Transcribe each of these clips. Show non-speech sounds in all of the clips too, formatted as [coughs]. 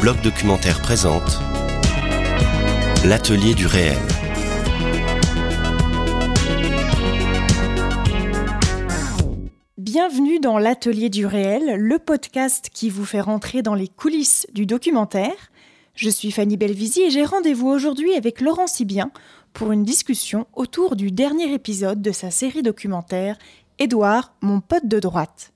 bloc documentaire présente L'atelier du réel. Bienvenue dans l'atelier du réel, le podcast qui vous fait rentrer dans les coulisses du documentaire. Je suis Fanny Belvisi et j'ai rendez-vous aujourd'hui avec Laurent Sibien pour une discussion autour du dernier épisode de sa série documentaire Édouard, mon pote de droite.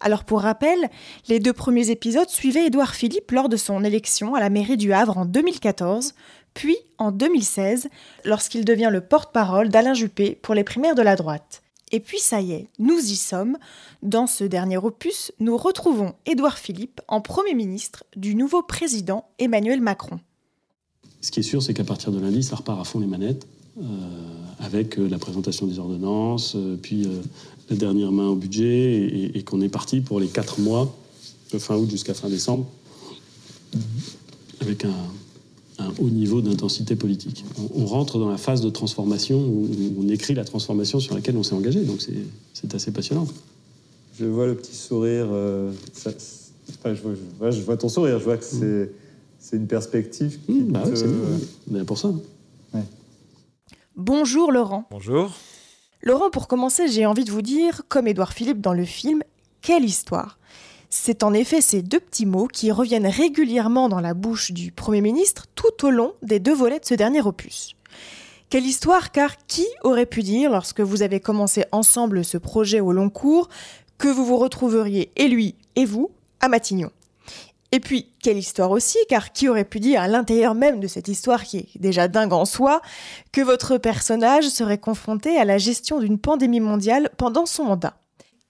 Alors pour rappel, les deux premiers épisodes suivaient Édouard Philippe lors de son élection à la mairie du Havre en 2014, puis en 2016, lorsqu'il devient le porte-parole d'Alain Juppé pour les primaires de la droite. Et puis ça y est, nous y sommes. Dans ce dernier opus, nous retrouvons Édouard Philippe en Premier ministre du nouveau président Emmanuel Macron. Ce qui est sûr, c'est qu'à partir de lundi, ça repart à fond les manettes, euh, avec euh, la présentation des ordonnances, euh, puis la dernière main au budget et, qu'on est parti pour les quatre mois, de fin août jusqu'à fin décembre, avec un, haut niveau d'intensité politique. On, rentre dans la phase de transformation où, on écrit la transformation sur laquelle on s'est engagé, donc c'est assez passionnant. Je vois le petit sourire, euh, je, vois, ton sourire, je vois que c'est une perspective qui mmh, bah c'est pour ça. Bonjour Laurent. Bonjour. Laurent, pour commencer, j'ai envie de vous dire, comme Édouard Philippe dans le film, quelle histoire C'est en effet ces deux petits mots qui reviennent régulièrement dans la bouche du Premier ministre tout au long des deux volets de ce dernier opus. Quelle histoire, car qui aurait pu dire, lorsque vous avez commencé ensemble ce projet au long cours, que vous vous retrouveriez, et lui et vous, à Matignon? Et puis, quelle histoire aussi, car qui aurait pu dire à l'intérieur même de cette histoire qui est déjà dingue en soi, que votre personnage serait confronté à la gestion d'une pandémie mondiale pendant son mandat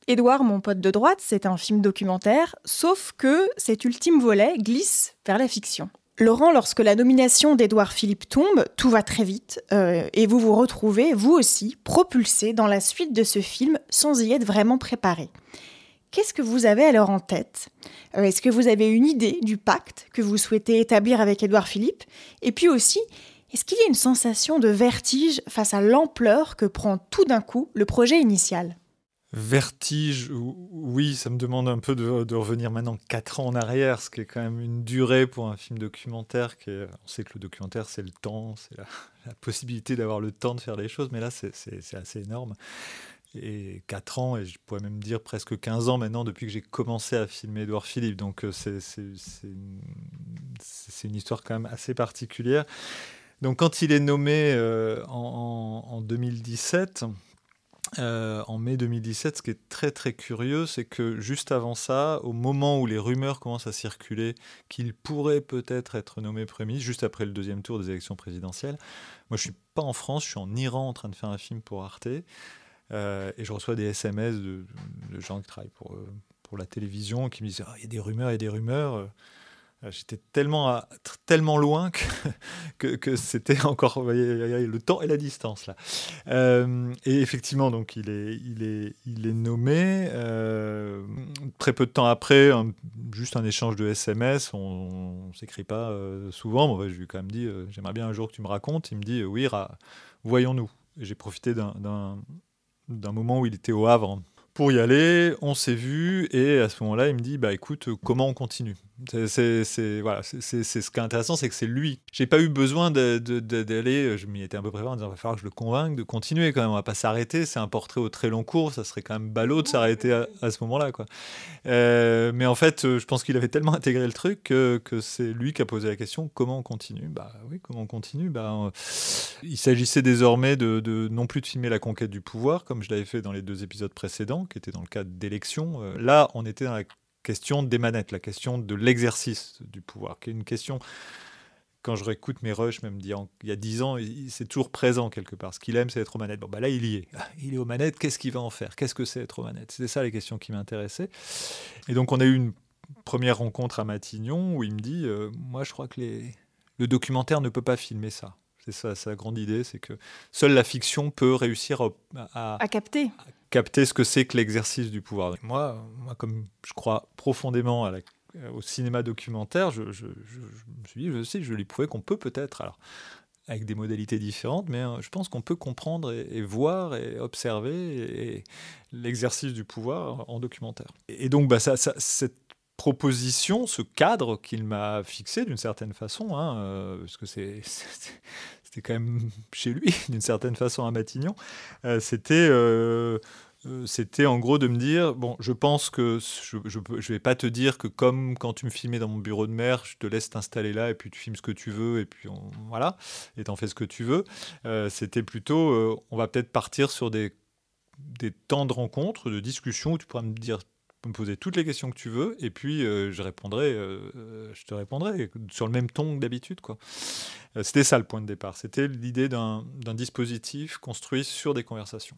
Édouard, mon pote de droite, c'est un film documentaire, sauf que cet ultime volet glisse vers la fiction. Laurent, lorsque la nomination d'Édouard Philippe tombe, tout va très vite, euh, et vous vous retrouvez, vous aussi, propulsé dans la suite de ce film sans y être vraiment préparé. Qu'est-ce que vous avez alors en tête? Euh, Est-ce que vous avez une idée du pacte que vous souhaitez établir avec Édouard Philippe? Et puis aussi, est-ce qu'il y a une sensation de vertige face à l'ampleur que prend tout d'un coup le projet initial? Vertige, oui, ça me demande un peu de, revenir maintenant 4 ans en arrière, ce qui est quand même une durée pour un film documentaire. On sait que le documentaire, c'est le temps, c'est la, [laughs] la, possibilité d'avoir le temps de faire les choses, mais là, c'est assez énorme et 4 ans, et je pourrais même dire presque 15 ans maintenant depuis que j'ai commencé à filmer Edouard Philippe. Donc euh, c'est une, histoire quand même assez particulière. Donc quand il est nommé euh, en, en, 2017, euh, en mai 2017, ce qui est très très curieux, c'est que juste avant ça, au moment où les rumeurs commencent à circuler qu'il pourrait peut-être être nommé Premier juste après le deuxième tour des élections présidentielles, moi je suis pas en France, je suis en Iran en train de faire un film pour Arte. Euh, et je reçois des SMS de, gens qui travaillent pour, euh, pour la télévision qui me disent ah, il y a des rumeurs, il y a des rumeurs. Euh, j'étais tellement, tellement loin [laughs] que, que, c'était encore le temps et la distance là. et effectivement, donc il est, il est, il est nommé. très peu de temps après, juste un échange de SMS. On, ne s'écrit pas souvent. Bon, je lui ai quand même dit j'aimerais bien un jour que tu me racontes. Il me dit oui, voyons-nous. J'ai profité d'un d'un moment où il était au Havre pour y aller. On s'est vu et à ce moment-là, il me dit bah écoute, comment on continue? C'est voilà, c'est ce qui est intéressant, c'est que c'est lui. J'ai pas eu besoin d'aller, de, je m'y étais un peu préparé en disant il va falloir que je le convainque de continuer quand même. On va pas s'arrêter. C'est un portrait au très long cours, ça serait quand même ballot de s'arrêter à, ce moment-là, quoi. Euh, mais en fait, je pense qu'il avait tellement intégré le truc que, que c'est lui qui a posé la question comment on continue? Bah oui, comment on continue? Bah il s'agissait désormais de, de, non plus de filmer la conquête du pouvoir comme je l'avais fait dans les deux épisodes précédents, qui étaient dans le cadre d'élections. Euh, là, on était dans la question des manettes, la question de l'exercice du pouvoir, qui est une question, quand je réécoute mes rushs, même il y a dix ans, c'est toujours présent quelque part. Ce qu'il aime, c'est être aux manettes. Bon, bah là, il y est. Ah, il est aux manettes, qu'est-ce qu'il va en faire? Qu'est-ce que c'est être aux manettes? C'était ça les questions qui m'intéressaient. Et donc, on a eu une première rencontre à Matignon où il me dit euh, Moi, je crois que les... le documentaire ne peut pas filmer ça. C'est ça sa grande idée, c'est que seule la fiction peut réussir à, à, capter. Capter ce que c'est que l'exercice du pouvoir. Moi, moi, comme je crois profondément à au cinéma documentaire, je, je, je, me suis dit, je sais, je lui prouvais qu'on peut peut-être, alors avec des modalités différentes, mais euh, je pense qu'on peut comprendre et, voir et observer l'exercice du pouvoir en documentaire. Et, donc, bah, ça, ça, cette proposition, ce cadre qu'il m'a fixé d'une certaine façon, hein, euh, parce que c'est, [laughs] c'était quand même chez lui [laughs] d'une certaine façon à Matignon, euh, c'était, euh, c'était en gros de me dire, bon, je pense que je ne vais pas te dire que comme quand tu me filmais dans mon bureau de mer, je te laisse t'installer là et puis tu filmes ce que tu veux et puis voilà, et t'en fais ce que tu veux. c'était plutôt, on va peut-être partir sur des des temps de rencontre, de discussion où tu pourras me dire me poser toutes les questions que tu veux et puis euh, je répondrai, euh, je te répondrai sur le même ton que d'habitude. quoi. Euh, c'était ça le point de départ. C'était l'idée d'un dispositif construit sur des conversations.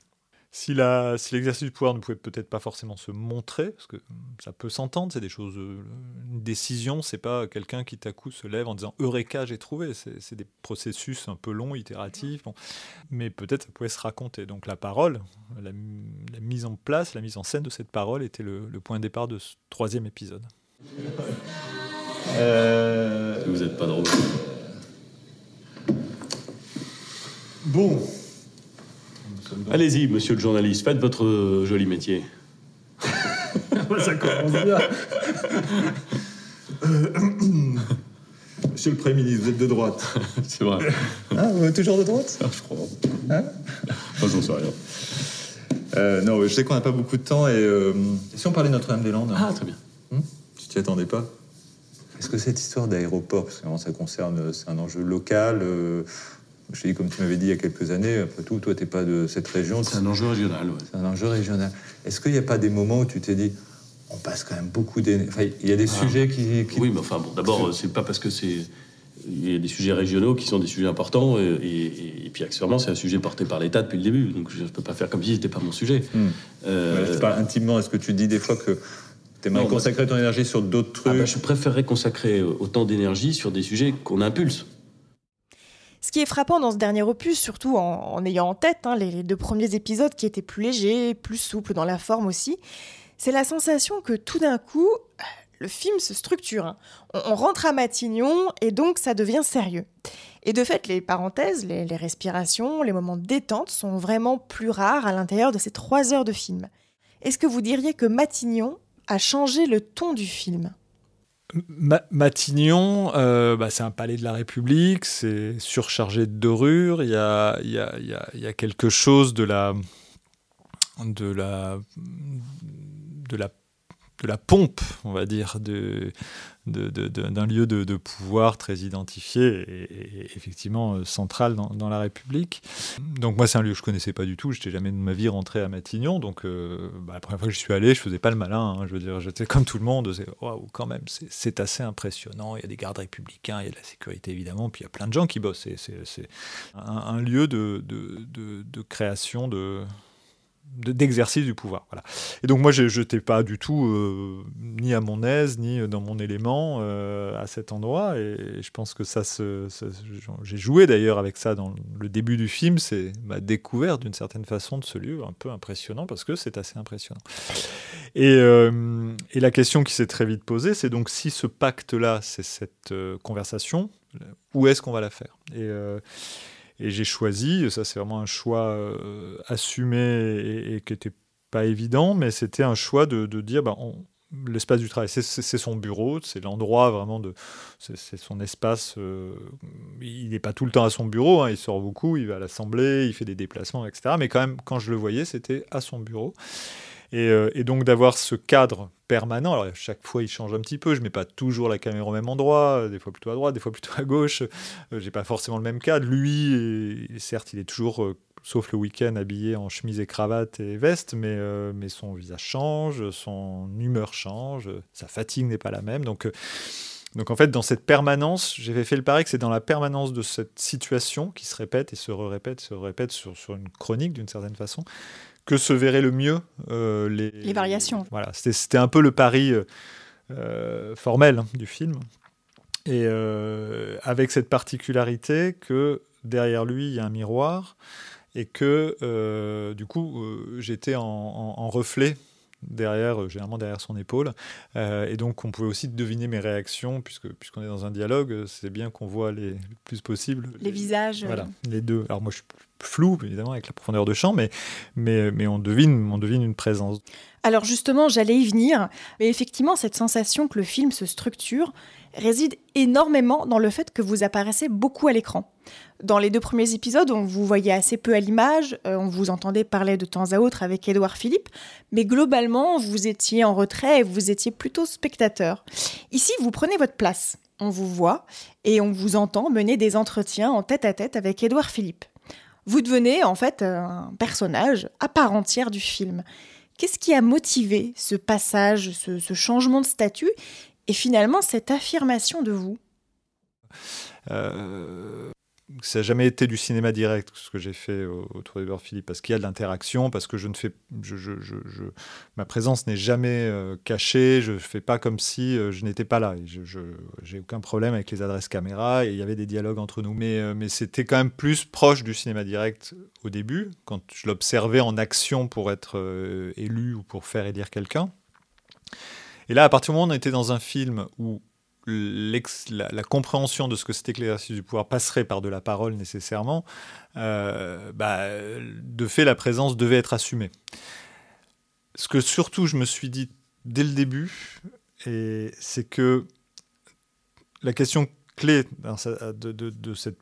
Si, si l'exercice du pouvoir ne pouvait peut-être pas forcément se montrer, parce que ça peut s'entendre, c'est des choses. Euh, une décision, c'est pas quelqu'un qui à coup se lève en disant Eureka, j'ai trouvé. C'est des processus un peu longs, itératifs. Mais peut-être ça pouvait se raconter. Donc la parole, la, mise en place, la mise en scène de cette parole était le, point de départ de ce troisième épisode. Euh... Vous n'êtes pas drôle. Bon, Allez-y, monsieur le journaliste, faites votre euh, joli métier. [laughs] Ça commence bien. [coughs] Monsieur le Premier ministre, vous êtes de droite. [laughs] C'est vrai. Hein, vous êtes toujours de droite? Ah, Je crois. Hein? J'en sais rien. Euh, non, je sais qu'on n'a pas beaucoup de temps et euh, si on parlait Notre-Dame-des-Landes Ah, très bien. Hmm? Tu t'y attendais pas? Est-ce que cette histoire d'aéroport, parce que ça concerne, c'est un enjeu local, je dis, comme tu m'avais dit il y a quelques années, après tout, toi, tu n'es pas de cette région. C'est un enjeu régional, C'est un enjeu régional. Est-ce qu'il n'y a pas des moments où tu t'es dit, on passe quand même beaucoup d'énergie enfin, Il y a des ah. sujets qui, Oui, mais enfin, bon, d'abord, c'est pas parce que c'est. Il y a des sujets régionaux qui sont des sujets importants, et, puis accessoirement, c'est un sujet porté par l'État depuis le début, donc je ne peux pas faire comme si c'était pas mon sujet. Hmm. Euh... intimement, est-ce que tu dis des fois que tu aimerais consacrer ton énergie sur d'autres trucs ah bah, Je préférerais consacrer autant d'énergie sur des sujets qu'on impulse. Ce qui est frappant dans ce dernier opus, surtout en, ayant en tête hein, les, deux premiers épisodes qui étaient plus légers, plus souples dans la forme aussi, c'est la sensation que tout d'un coup, le film se structure. Hein. On, rentre à Matignon et donc ça devient sérieux. Et de fait, les parenthèses, les, les respirations, les moments de détente sont vraiment plus rares à l'intérieur de ces trois heures de film. Est-ce que vous diriez que Matignon a changé le ton du film? Matignon, euh, bah, c'est un palais de la République, c'est surchargé de dorures, il y a, y, a, y a, quelque chose de la, de la, de la de la pompe, on va dire, de, d'un lieu de, pouvoir très identifié et, effectivement euh, central dans, la République. Donc moi, c'est un lieu que je connaissais pas du tout. Je n'étais jamais de ma vie rentré à Matignon. Donc euh, bah, la première fois que je suis allé, je faisais pas le malin. Hein. je veux dire, j'étais comme tout le monde. Waouh, quand même, c'est assez impressionnant. Il y a des gardes républicains, il y a de la sécurité évidemment, puis il y a plein de gens qui bossent. C'est un, un, lieu de création de d'exercice du pouvoir. Voilà. Et donc moi, je n'étais pas du tout euh, ni à mon aise, ni dans mon élément euh, à cet endroit. Et je pense que ça, se, j'ai joué d'ailleurs avec ça dans le début du film. C'est ma découverte d'une certaine façon de ce lieu, un peu impressionnant parce que c'est assez impressionnant. Et, euh, et, la question qui s'est très vite posée, c'est donc si ce pacte-là, c'est cette conversation, où est-ce qu'on va la faire? Et j'ai choisi, ça c'est vraiment un choix euh, assumé et, qui n'était pas évident, mais c'était un choix de, dire, bah, l'espace du travail, c'est son bureau, c'est l'endroit vraiment de, c'est son espace. Euh, il n'est pas tout le temps à son bureau, hein, il sort beaucoup, il va à l'assemblée, il fait des déplacements, etc. Mais quand même, quand je le voyais, c'était à son bureau. Euh, et, donc d'avoir ce cadre permanent, alors chaque fois il change un petit peu, je mets pas toujours la caméra au même endroit, des fois plutôt à droite, des fois plutôt à gauche, euh, j'ai pas forcément le même cadre. Lui, certes, il est toujours, euh, sauf le week-end, habillé en chemise et cravate et veste, mais, son visage change, son humeur change, sa fatigue n'est pas la même. Donc, en fait, dans cette permanence, j'avais fait le pari que c'est dans la permanence de cette situation qui se répète et se répète, se répète sur une chronique d'une certaine façon, que se verrait le mieux euh, les, les, variations. Voilà, c'était un peu le pari euh, euh, formel hein, du film. Et avec cette particularité que derrière lui, il y a un miroir et que du coup, j'étais en, reflet derrière, généralement derrière son épaule. et donc, on pouvait aussi deviner mes réactions, puisque puisqu'on est dans un dialogue, c'est bien qu'on voit les, le plus possible les, visages. Voilà, les deux. Alors moi, je suis flou, évidemment, avec la profondeur de champ, mais, mais, mais on, devine, on devine une présence. Alors justement, j'allais y venir, mais effectivement, cette sensation que le film se structure réside énormément dans le fait que vous apparaissez beaucoup à l'écran. Dans les deux premiers épisodes, on vous voyait assez peu à l'image, euh, on vous entendait parler de temps à autre avec Édouard Philippe, mais globalement, vous étiez en retrait et vous étiez plutôt spectateur. Ici, vous prenez votre place, on vous voit et on vous entend mener des entretiens en tête à tête avec Édouard Philippe. Vous devenez en fait un personnage à part entière du film. Qu'est-ce qui a motivé ce passage, ce, changement de statut et finalement cette affirmation de vous? Euh, ça n'a jamais été du cinéma direct ce que j'ai fait autour d'Edouard Philippe parce qu'il y a de l'interaction parce que je ne fais ma présence n'est jamais euh, cachée je ne fais pas comme si euh, je n'étais pas là. Je j'ai aucun problème avec les adresses caméra et il y avait des dialogues entre nous. Mais euh, mais c'était quand même plus proche du cinéma direct au début quand je l'observais en action pour être élu ou pour faire élire quelqu'un. Et là à partir du moment où on était dans un film où la, compréhension de ce que c'était que l'exercice du pouvoir passerait par de la parole nécessairement, euh, bah, de fait, la présence devait être assumée. Ce que surtout je me suis dit dès le début, c'est que la question clé de, cette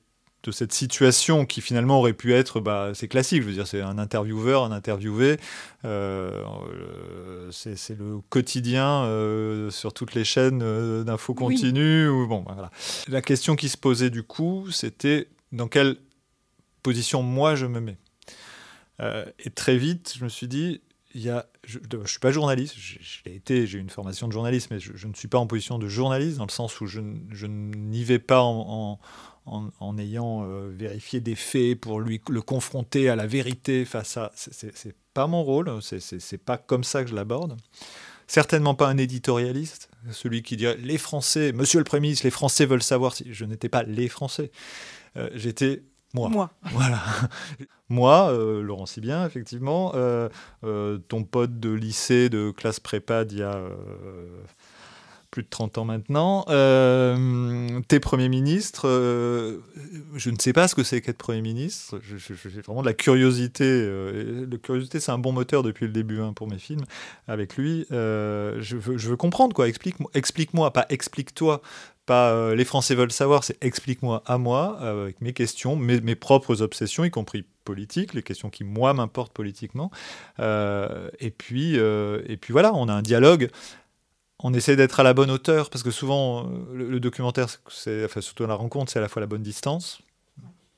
de cette situation qui finalement aurait pu être, bah, c'est classique, je veux dire, c'est un intervieweur, un interviewé, euh, c'est le quotidien euh, sur toutes les chaînes euh, d'infos continues. Ou, bon, bah, voilà. La question qui se posait du coup, c'était dans quelle position moi je me mets. et très vite, je me suis dit, il y a, je ne suis pas journaliste, j'ai été, j'ai une formation de journaliste, mais je, ne suis pas en position de journaliste, dans le sens où je, je n'y vais pas en en, ayant euh, vérifié des faits pour lui le confronter à la vérité face à. C'est pas mon rôle, c'est pas comme ça que je l'aborde. Certainement pas un éditorialiste, celui qui dirait les Français, Monsieur le Premier ministre, les Français veulent savoir si je n'étais pas les Français. Euh, j'étais moi. Moi. Voilà. [laughs] Moi, euh, Laurent Sibien, effectivement, ton pote de lycée, de classe prépa d'il y a plus de 30 ans maintenant. Euh, t'es Premier ministre, euh, je ne sais pas ce que c'est qu'être Premier ministre. J'ai vraiment de la curiosité. Euh, la curiosité, c'est un bon moteur depuis le début hein, pour mes films. Avec lui, je veux, comprendre, quoi. Explique-moi, explique-moi pas explique-toi. Pas les Français veulent savoir, c'est explique-moi à moi, avec mes questions, mes, propres obsessions, y compris politiques, les questions qui, moi, m'importent politiquement. et, puis, et puis voilà, on a un dialogue on essaie d'être à la bonne hauteur, parce que souvent, euh, le, documentaire, enfin, surtout la rencontre, c'est à la fois la bonne distance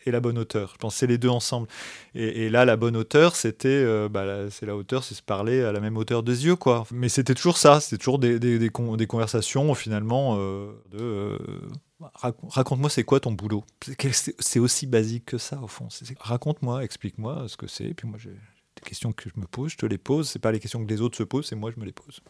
et la bonne hauteur. Je pense que c'est les deux ensemble. Et, là, la bonne hauteur, c'était, euh, bah, c'est la hauteur, c'est se parler à la même hauteur des yeux, quoi. Mais c'était toujours ça, c'était toujours des, conversations, finalement, euh, de... Raconte-moi, c'est quoi ton boulot? C'est aussi basique que ça, au fond. Raconte-moi, explique-moi ce que c'est. Puis moi, j'ai des questions que je me pose, je te les pose. C'est pas les questions que les autres se posent, c'est moi, je me les pose.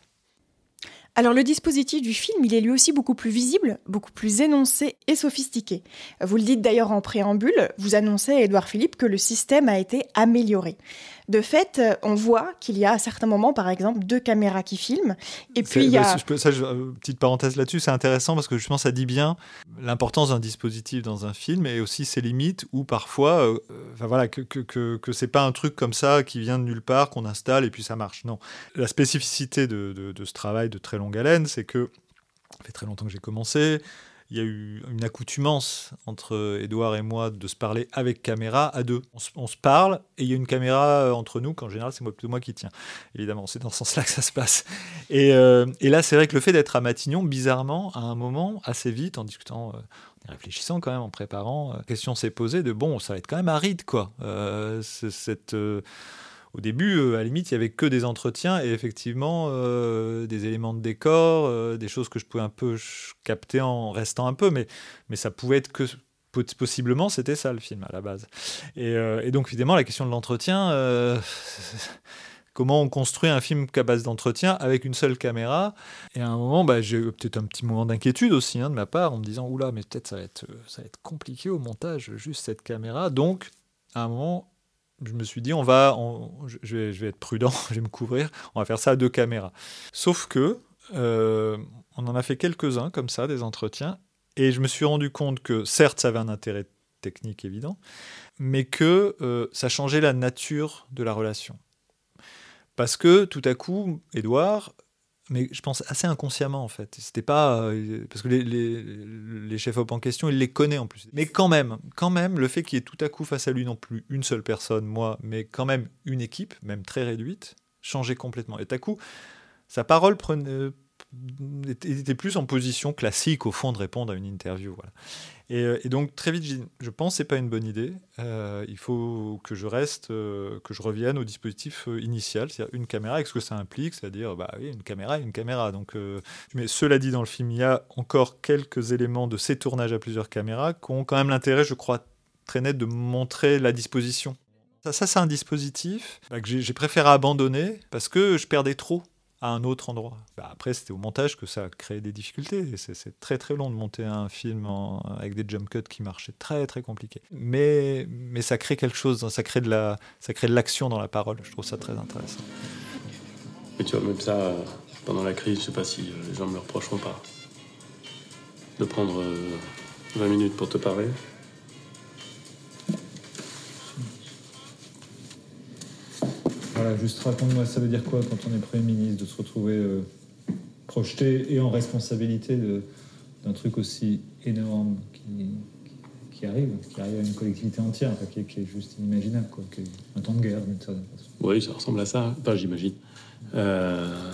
Alors le dispositif du film, il est lui aussi beaucoup plus visible, beaucoup plus énoncé et sophistiqué. Vous le dites d'ailleurs en préambule, vous annoncez à Édouard Philippe que le système a été amélioré. De fait, on voit qu'il y a à certains moments, par exemple, deux caméras qui filment. Et puis il y a... Euh, petite parenthèse là-dessus, c'est intéressant parce que justement ça dit bien l'importance d'un dispositif dans un film et aussi ses limites où parfois, euh, voilà, que, que, que, c'est pas un truc comme ça qui vient de nulle part, qu'on installe et puis ça marche. Non. La spécificité de, de, de ce travail de très longue haleine, c'est que ça fait très longtemps que j'ai commencé il y a eu une accoutumance entre Edouard et moi de se parler avec caméra à deux. On se, parle et il y a une caméra euh, entre nous, qu'en général c'est plutôt moi qui tiens. Évidemment, c'est dans ce sens-là que ça se passe. Et, euh, et là, c'est vrai que le fait d'être à Matignon, bizarrement, à un moment, assez vite, en discutant, euh, réfléchissant quand même, en préparant, la question s'est posée de bon, ça va être quand même aride, quoi. cette au début, euh, à la limite, il y avait que des entretiens et effectivement euh, des éléments de décor, euh, des choses que je pouvais un peu capter en restant un peu, mais, mais ça pouvait être que possiblement c'était ça le film à la base. Et, donc évidemment la question de l'entretien, [laughs] comment on construit un film qu'à base d'entretien avec une seule caméra? Et à un moment, bah, j'ai eu peut-être un petit moment d'inquiétude aussi hein, de ma part en me disant oula mais peut-être ça va être ça va être compliqué au montage juste cette caméra. Donc à un moment je me suis dit, on va, je, vais, être prudent, [laughs] je vais me couvrir, on va faire ça à deux caméras. Sauf que, euh, on en a fait quelques-uns comme ça, des entretiens, et je me suis rendu compte que certes, ça avait un intérêt technique évident, mais que euh, ça changeait la nature de la relation. Parce que tout à coup, Edouard, mais je pense assez inconsciemment en fait. C'était pas euh, parce que les, les, chefs op en question, il les connaît en plus. Mais quand même, quand même, le fait qu'il y ait tout à coup face à lui non plus une seule personne, moi, mais quand même une équipe, même très réduite, changeait complètement. Et à coup, sa parole prenait, était plus en position classique au fond de répondre à une interview. Voilà. Euh, et, donc très vite, je pense que c'est pas une bonne idée. Euh, il faut que je reste, euh, que je revienne au dispositif initial, c'est-à-dire une caméra, et ce que ça implique, c'est-à-dire bah oui, une caméra, une caméra. Donc, mais cela dit, dans le film, il y a encore quelques éléments de ces tournages à plusieurs caméras qui ont quand même l'intérêt, je crois, très net de montrer la disposition. Ça, ça c'est un dispositif bah, que j'ai préféré abandonner parce que je perdais trop à un autre endroit. Bah, après, c'était au montage que ça a créé des difficultés. C'est très très long de monter un film avec des jump cuts qui marchaient très très compliqué. Mais, mais ça crée quelque chose, ça crée de la, l'action dans la parole. Je trouve ça très intéressant. Et tu vois, même ça, pendant la crise, je sais pas si les gens me le reprocheront pas. De prendre 20 euh, minutes pour te parler. Voilà, juste raconte-moi, ça veut dire quoi quand on est Premier ministre de se retrouver euh, projeté et en responsabilité d'un truc aussi énorme qui, arrive, qui arrive à une collectivité entière, qui, est, juste inimaginable, quoi, qui est un temps de guerre. Oui, ça ressemble à ça, enfin j'imagine. Euh,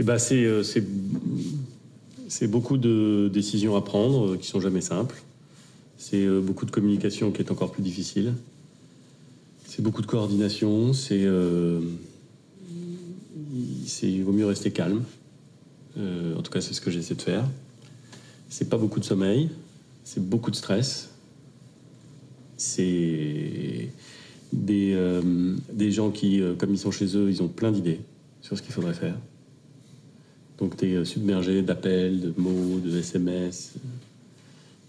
et ben c'est, euh, beaucoup de décisions à prendre qui sont jamais simples. C'est beaucoup de communication qui est encore plus difficile. C'est beaucoup de coordination, c'est. Euh, il vaut mieux rester calme. Euh, en tout cas, c'est ce que j'essaie de faire. C'est pas beaucoup de sommeil, c'est beaucoup de stress. C'est des, euh, des gens qui, comme ils sont chez eux, ils ont plein d'idées sur ce qu'il faudrait faire. Donc tu es submergé d'appels, de mots, de SMS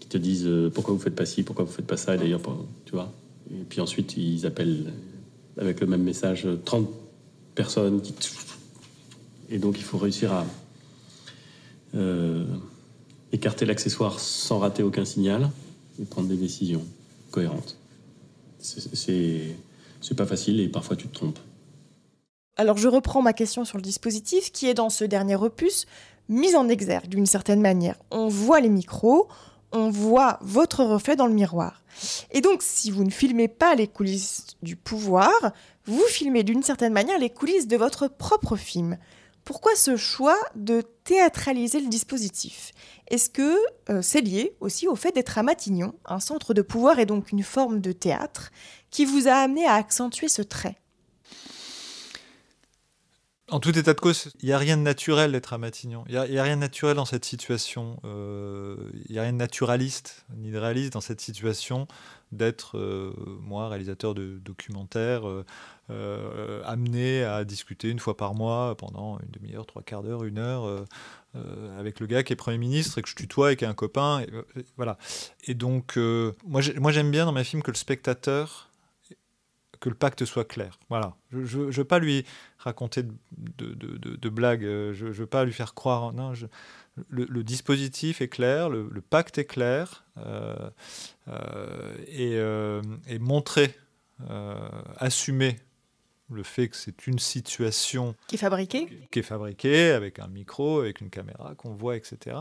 qui te disent pourquoi vous faites pas ci, pourquoi vous faites pas ça, et d'ailleurs, tu vois. Et puis ensuite, ils appellent avec le même message 30 personnes. Et donc, il faut réussir à euh, écarter l'accessoire sans rater aucun signal et prendre des décisions cohérentes. C'est pas facile et parfois tu te trompes. Alors je reprends ma question sur le dispositif qui est dans ce dernier opus mis en exergue d'une certaine manière. On voit les micros, on voit votre reflet dans le miroir. Et donc, si vous ne filmez pas les coulisses du pouvoir, vous filmez d'une certaine manière les coulisses de votre propre film. Pourquoi ce choix de théâtraliser le dispositif? Est-ce que euh, c'est lié aussi au fait d'être à Matignon, un centre de pouvoir et donc une forme de théâtre, qui vous a amené à accentuer ce trait? En tout état de cause, il n'y a rien de naturel d'être à Matignon. Il n'y a, rien de naturel dans cette situation. Euh, il n'y a rien de naturaliste ni de réaliste dans cette situation d'être, euh, moi, réalisateur de documentaires, euh, amené à discuter une fois par mois pendant une demi-heure, trois quarts d'heure, une heure, avec le gars qui est Premier ministre et que je tutoie et qui est un copain. Voilà. Et donc, moi, j'aime bien dans mes films que le spectateur que le pacte soit clair. Voilà. Je ne veux pas lui raconter de, de, blagues, euh, je ne veux pas lui faire croire. Non, le, dispositif est clair, le, pacte est clair, euh, euh, et, et, montrer, assumer le fait que c'est une situation qui est fabriquée, qui est fabriquée avec un micro, avec une caméra qu'on voit, etc.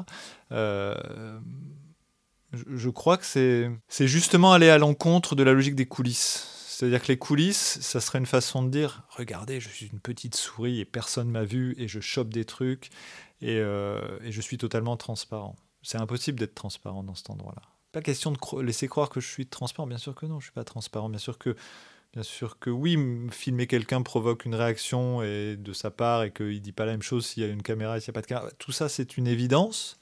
je crois que c'est justement aller à l'encontre de la logique des coulisses. C'est-à-dire que les coulisses, ça serait une façon de dire regardez, je suis une petite souris et personne m'a vu et je chope des trucs et, euh, je suis totalement transparent. C'est impossible d'être transparent dans cet endroit-là. Pas question de laisser croire que je suis transparent. Bien sûr que non, je suis pas transparent. Bien sûr que, bien sûr que oui, filmer quelqu'un provoque une réaction de sa part et qu'il dit pas la même chose s'il y a une caméra et s'il n'y a pas de caméra. Tout ça, c'est une évidence.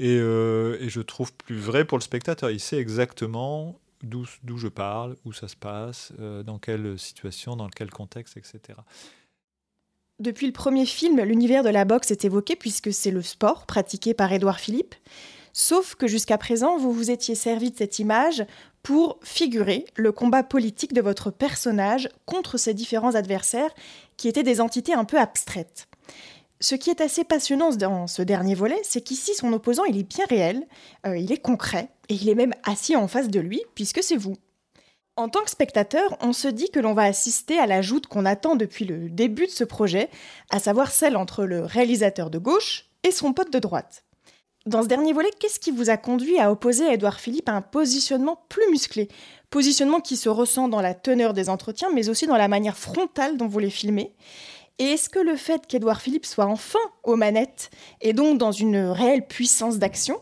Euh, et, je trouve plus vrai pour le spectateur. Il sait exactement d'où je parle, où ça se passe, euh, dans quelle situation, dans quel contexte, etc. Depuis le premier film, l'univers de la boxe est évoqué puisque c'est le sport pratiqué par Édouard Philippe. Sauf que jusqu'à présent, vous vous étiez servi de cette image pour figurer le combat politique de votre personnage contre ces différents adversaires qui étaient des entités un peu abstraites. Ce qui est assez passionnant dans ce dernier volet, c'est qu'ici, son opposant, il est bien réel, euh, il est concret, et il est même assis en face de lui, puisque c'est vous. En tant que spectateur, on se dit que l'on va assister à la joute qu'on attend depuis le début de ce projet, à savoir celle entre le réalisateur de gauche et son pote de droite. Dans ce dernier volet, qu'est-ce qui vous a conduit à opposer à Édouard Philippe un positionnement plus musclé? Positionnement qui se ressent dans la teneur des entretiens, mais aussi dans la manière frontale dont vous les filmez. Et est-ce que le fait qu'Édouard Philippe soit enfin aux manettes, et donc dans une réelle puissance d'action,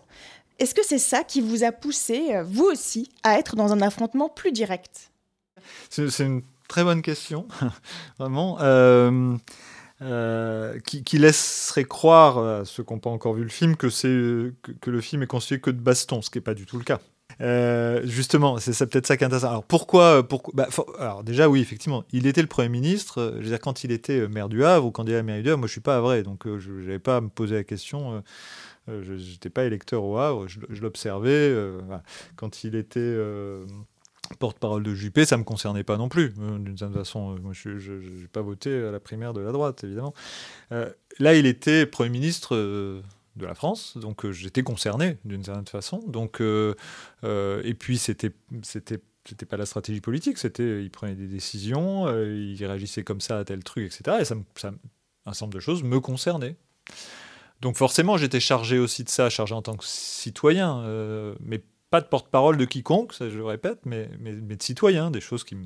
est-ce que c'est ça qui vous a poussé, euh, vous aussi, à être dans un affrontement plus direct? C'est une très bonne question, [laughs] vraiment. Euh, euh, qui, laisserait croire à ceux qui n'ont pas encore vu le film que, le film est constitué que de bastons, ce qui n'est pas du tout le cas. Euh, justement, c'est peut-être ça qui est intéressant. Alors pourquoi, euh, pourquoi bah, Alors déjà, oui, effectivement, il était le Premier ministre. Je veux dire, quand il était maire du Havre ou candidat à maire du Havre, moi je suis pas à vrai, donc je n'avais pas à me poser la question. je n'étais pas électeur au Havre, je, l'observais. Quand il était porte-parole de Juppé, ça ne me concernait pas non plus. D'une certaine façon, moi, je n'ai pas voté à la primaire de la droite, évidemment. là, il était Premier ministre de la France, donc euh, j'étais concerné d'une certaine façon. Donc, euh, euh, et puis c'était c'était c'était pas la stratégie politique, c'était il prenait des décisions, il réagissait comme ça à tel truc, etc. Et ça, ça, un certain nombre de choses me concernaient. Donc forcément, j'étais chargé aussi de ça, chargé en tant que citoyen, mais pas de porte-parole de quiconque, ça je le répète, mais, mais, de citoyen, des choses qui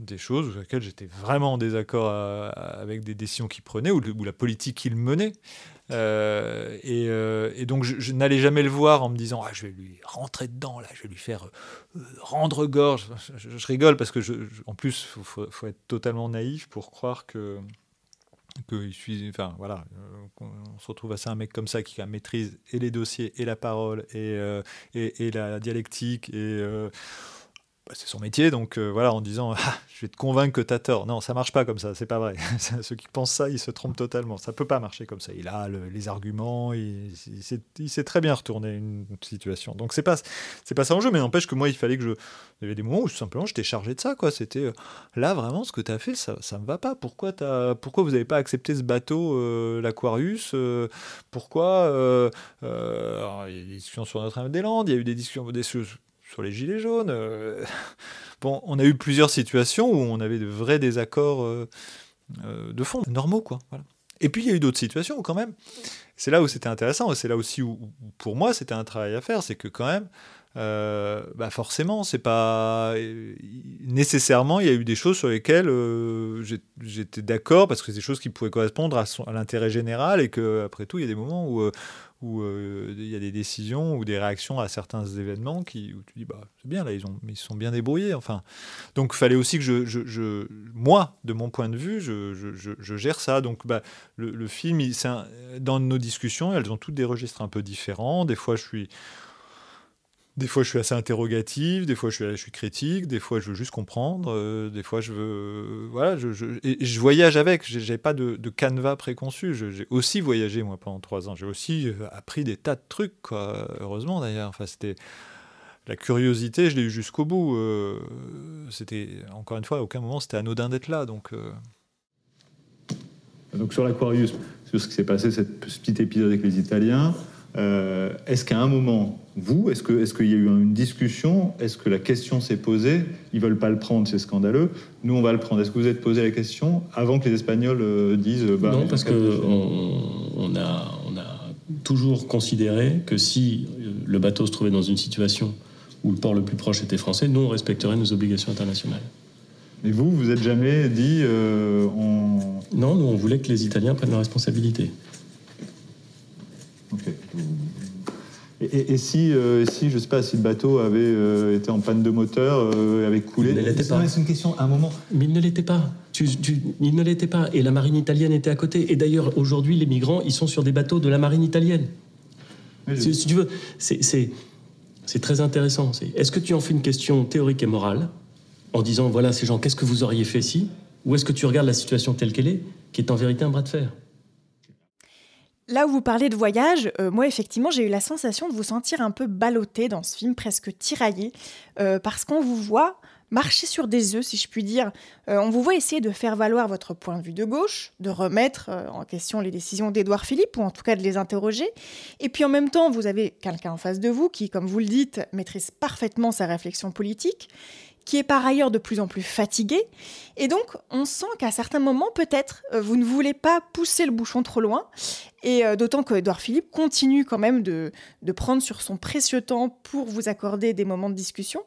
des choses sur lesquelles j'étais vraiment en désaccord avec des décisions qu'il prenait ou, ou, la politique qu'il menait. Euh, euh, et, donc je, n'allais jamais le voir en me disant ah, je vais lui rentrer dedans là, je vais lui faire euh, rendre gorge. Je, rigole parce que en plus il faut, être totalement naïf pour croire que que suis, enfin voilà, on se retrouve à ça un mec comme ça qui maîtrise et les dossiers et la parole et, et, la dialectique bah, c'est son métier, donc euh, voilà, en disant [laughs] ah, je vais te convaincre que tu as tort. Non, ça marche pas comme ça, c'est pas vrai. [laughs] Ceux qui pensent ça, ils se trompent totalement. Ça peut pas marcher comme ça. Il a les arguments, il, il, très bien retourner une situation. Donc c'est pas c'est pas ça en jeu, mais n'empêche que moi, il fallait que je. Il y avait des moments où simplement j'étais chargé de ça, quoi. C'était euh, là vraiment ce que tu as fait, ça, ça me va pas. Pourquoi, as, pourquoi vous n'avez pas accepté ce bateau, euh, l'Aquarius Pourquoi il y a des discussions sur Notre-Dame-des-Landes, il y a eu des discussions sur les gilets jaunes. Euh, [laughs] bon, on a eu plusieurs situations où on avait de vrais désaccords euh, euh, de fond, normaux, quoi. Et puis il y a eu d'autres situations quand même, c'est là où c'était intéressant, c'est là aussi où, pour moi c'était un travail à faire, c'est que quand même, bah forcément, c'est pas nécessairement. Il y a eu des choses sur lesquelles j'étais d'accord parce que c'est des choses qui pouvaient correspondre à, à l'intérêt général et que après tout, il y a des moments où où euh, il y a des décisions ou des réactions à certains événements qui, où tu dis, bah, c'est bien, là, ils, ont, ils sont bien débrouillés. Enfin. Donc, il fallait aussi que je, moi, de mon point de vue, je, gère ça. Donc, bah, le, film, il, dans nos discussions, elles ont toutes des registres un peu différents. Des fois, je suis des fois, je suis assez interrogatif, des fois, je suis, je critique, des fois, je veux juste comprendre, euh, des fois, je veux. voilà, je, je, je voyage avec, j'ai pas de, canevas préconçu. J'ai aussi voyagé, moi, pendant trois ans. J'ai aussi euh, appris des tas de trucs, quoi. Heureusement, d'ailleurs. Enfin, c'était. La curiosité, je l'ai eu jusqu'au bout. Euh, c'était, encore une fois, à aucun moment, c'était anodin d'être là. Donc. Sur l'Aquarius, sur ce qui s'est passé, ce petit épisode avec les Italiens. Euh, est-ce qu'à un moment, vous, est-ce qu'il est y a eu une discussion? Est-ce que la question s'est posée? Ils veulent pas le prendre, c'est scandaleux. Nous, on va le prendre. Est-ce que vous êtes posé la question avant que les Espagnols euh, disent bah, Non, parce qu'on on a, on a toujours considéré que si euh, le bateau se trouvait dans une situation où le port le plus proche était français, nous, on respecterait nos obligations internationales. Et vous, vous êtes jamais dit Non, nous, on voulait que les Italiens prennent leurs responsabilités. Et, si, euh, si, je sais pas, si le bateau avait euh, été en panne de moteur, euh, avait coulé Il ne l'était pas. C'est une question, à un moment. Mais il ne l'était pas. il ne l'était pas. Et la marine italienne était à côté. Et d'ailleurs, aujourd'hui, les migrants, ils sont sur des bateaux de la marine italienne. Si, tu veux, c'est très intéressant. Est-ce que tu en fais une question théorique et morale, en disant, voilà, ces gens, qu'est-ce que vous auriez fait si? Ou est-ce que tu regardes la situation telle qu'elle est, qui est en vérité un bras de fer? Là où vous parlez de voyage, euh, moi effectivement j'ai eu la sensation de vous sentir un peu ballotté dans ce film, presque tiraillé, euh, parce qu'on vous voit marcher sur des œufs, si je puis dire. Euh, on vous voit essayer de faire valoir votre point de vue de gauche, de remettre en question les décisions d'Édouard Philippe, ou en tout cas de les interroger. Et puis en même temps, vous avez quelqu'un en face de vous qui, comme vous le dites, maîtrise parfaitement sa réflexion politique, qui est par ailleurs de plus en plus fatigué. Et donc, on sent qu'à certains moments, peut-être, euh, vous ne voulez pas pousser le bouchon trop loin. Et d'autant que Edouard Philippe continue quand même de, de prendre sur son précieux temps pour vous accorder des moments de discussion.